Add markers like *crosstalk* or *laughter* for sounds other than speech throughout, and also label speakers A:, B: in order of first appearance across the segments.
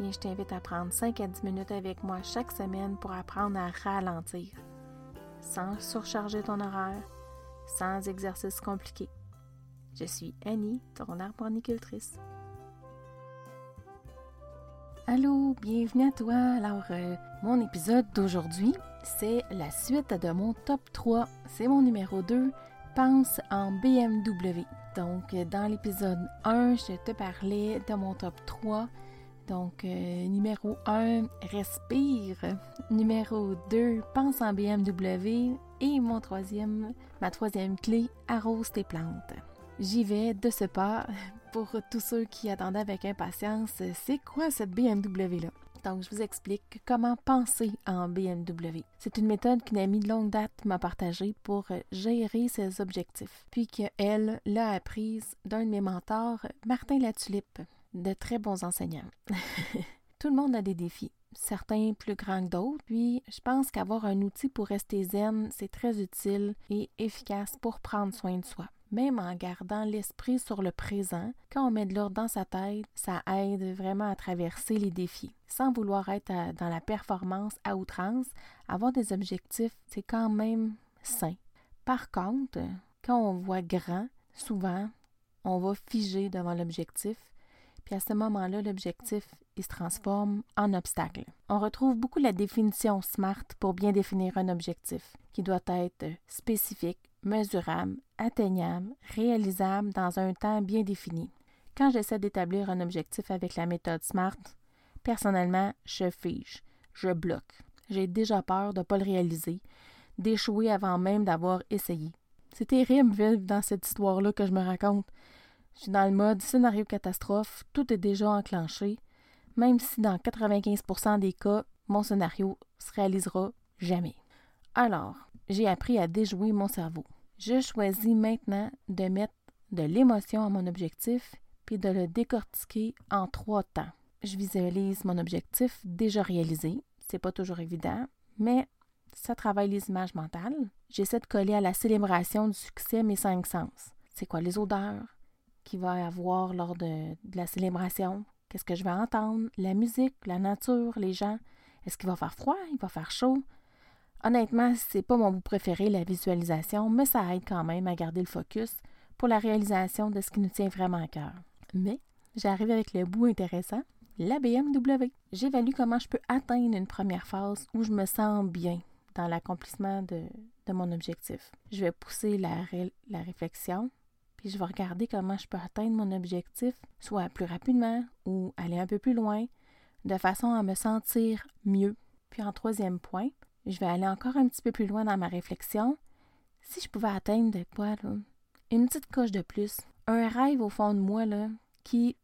A: Je t'invite à prendre 5 à 10 minutes avec moi chaque semaine pour apprendre à ralentir, sans surcharger ton horaire, sans exercice compliqué. Je suis Annie, ton arboricultrice. Allô, bienvenue à toi. Alors, euh, mon épisode d'aujourd'hui, c'est la suite de mon top 3. C'est mon numéro 2, Pense en BMW. Donc, dans l'épisode 1, je te parlais de mon top 3. Donc, euh, numéro 1, respire. Numéro 2, pense en BMW. Et mon troisième, ma troisième clé, arrose tes plantes. J'y vais de ce pas *laughs* pour tous ceux qui attendaient avec impatience, c'est quoi cette BMW-là? Donc, je vous explique comment penser en BMW. C'est une méthode qu'une amie de longue date m'a partagée pour gérer ses objectifs, puis qu'elle l'a apprise d'un de mes mentors, Martin Latulippe, de très bons enseignants. *laughs* Tout le monde a des défis, certains plus grands que d'autres, puis je pense qu'avoir un outil pour rester zen, c'est très utile et efficace pour prendre soin de soi même en gardant l'esprit sur le présent, quand on met de l'ordre dans sa tête, ça aide vraiment à traverser les défis. Sans vouloir être dans la performance à outrance, avoir des objectifs, c'est quand même sain. Par contre, quand on voit grand, souvent, on va figer devant l'objectif, puis à ce moment-là, l'objectif, il se transforme en obstacle. On retrouve beaucoup la définition SMART pour bien définir un objectif, qui doit être spécifique, mesurable, atteignable, réalisable dans un temps bien défini. Quand j'essaie d'établir un objectif avec la méthode SMART, personnellement, je fige, je bloque. J'ai déjà peur de ne pas le réaliser, d'échouer avant même d'avoir essayé. C'est terrible vivre dans cette histoire-là que je me raconte. Je suis dans le mode scénario catastrophe, tout est déjà enclenché, même si dans 95% des cas, mon scénario se réalisera jamais. Alors, j'ai appris à déjouer mon cerveau. Je choisis maintenant de mettre de l'émotion à mon objectif puis de le décortiquer en trois temps. Je visualise mon objectif déjà réalisé. C'est pas toujours évident, mais ça travaille les images mentales. J'essaie de coller à la célébration du succès mes cinq sens. C'est quoi les odeurs? Qu'il va avoir lors de, la célébration? Qu'est-ce que je vais entendre? La musique, la nature, les gens. Est-ce qu'il va faire froid? Il va faire chaud? Honnêtement, c'est pas mon bout préféré, la visualisation, mais ça aide quand même à garder le focus pour la réalisation de ce qui nous tient vraiment à cœur. Mais j'arrive avec le bout intéressant, la BMW. J'évalue comment je peux atteindre une première phase où je me sens bien dans l'accomplissement de, mon objectif. Je vais pousser la réflexion, puis je vais regarder comment je peux atteindre mon objectif, soit plus rapidement ou aller un peu plus loin, de façon à me sentir mieux. Puis en troisième point, je vais aller encore un petit peu plus loin dans ma réflexion. Si je pouvais atteindre de quoi, là, une petite coche de plus, un rêve au fond de moi, là, qui,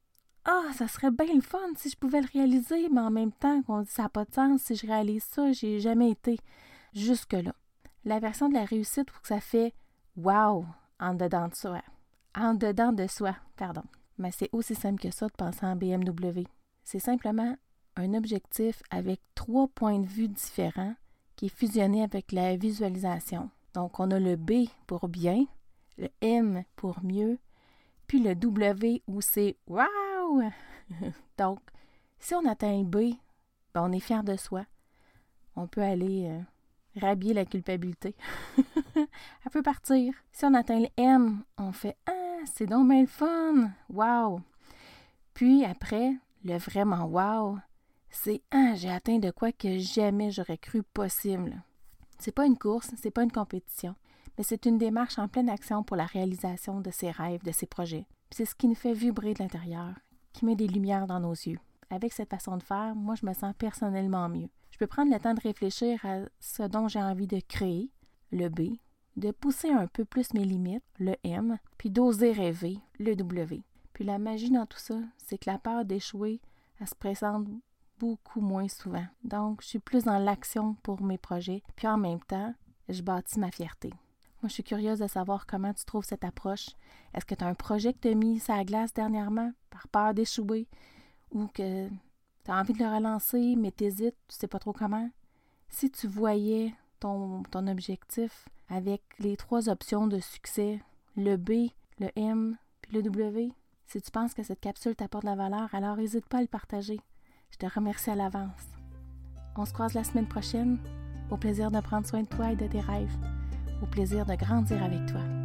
A: ah, ça serait bien le fun si je pouvais le réaliser, mais en même temps, qu'on dit ça n'a pas de sens, si je réalise ça, j'ai jamais été jusque-là. La version de la réussite où ça fait wow en dedans de soi. En dedans de soi, pardon. Mais c'est aussi simple que ça de penser en BMW. C'est simplement un objectif avec trois points de vue différents qui est fusionné avec la visualisation. Donc, on a le B pour bien, le M pour mieux, puis le W où c'est wow! *laughs* Donc, si on atteint le B, ben, on est fier de soi. On peut aller euh, rhabiller la culpabilité. *laughs* Elle peut partir. Si on atteint le M, on fait Ah, c'est donc bien le fun! Wow! Puis après, le vraiment wow, c'est ah, j'ai atteint de quoi que jamais j'aurais cru possible. C'est pas une course, c'est pas une compétition, mais c'est une démarche en pleine action pour la réalisation de ses rêves, de ses projets. C'est ce qui nous fait vibrer de l'intérieur, qui met des lumières dans nos yeux. Avec cette façon de faire, moi je me sens personnellement mieux. Je peux prendre le temps de réfléchir à ce dont j'ai envie de créer, le B, de pousser un peu plus mes limites, le M, puis d'oser rêver, le W. Puis la magie dans tout ça, c'est que la peur d'échouer, elle se présente beaucoup moins souvent. Donc, je suis plus dans l'action pour mes projets, puis en même temps, je bâtis ma fierté. Moi, je suis curieuse de savoir comment tu trouves cette approche. Est-ce que tu as un projet que tu mis sur la glace dernièrement par peur d'échouer ou que tu as envie de le relancer, mais t'hésites, tu sais pas trop comment? Si tu voyais ton, objectif avec les trois options de succès, le B, le M, puis le W, si tu penses que cette capsule t'apporte de la valeur, alors n'hésite pas à le partager. Je te remercie à l'avance. On se croise la semaine prochaine. Au plaisir de prendre soin de toi et de tes rêves. Au plaisir de grandir avec toi.